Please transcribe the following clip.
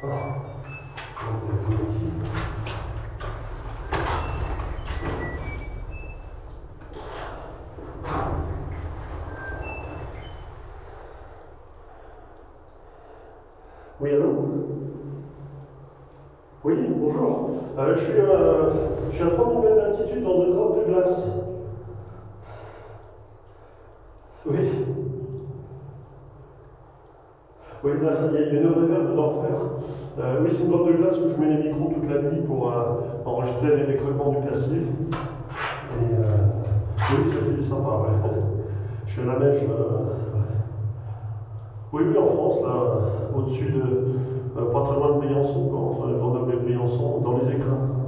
Oui, allô Oui, bonjour. Euh, je, suis, euh, je suis à 3000 mètres d'altitude dans une grotte de glace. Oui. Oui, là, il y a une réverbe d'enfer. Euh, oui, c'est une grotte de glace où je mets les micros toute la nuit pour euh, enregistrer les, les du glacier. Et euh, oui, ça c'est sympa. Je fais la neige. euh, oui, oui, en France, là, au-dessus de, euh, pas très loin de Briançon, entre Grenoble et Briançon, dans les écrins.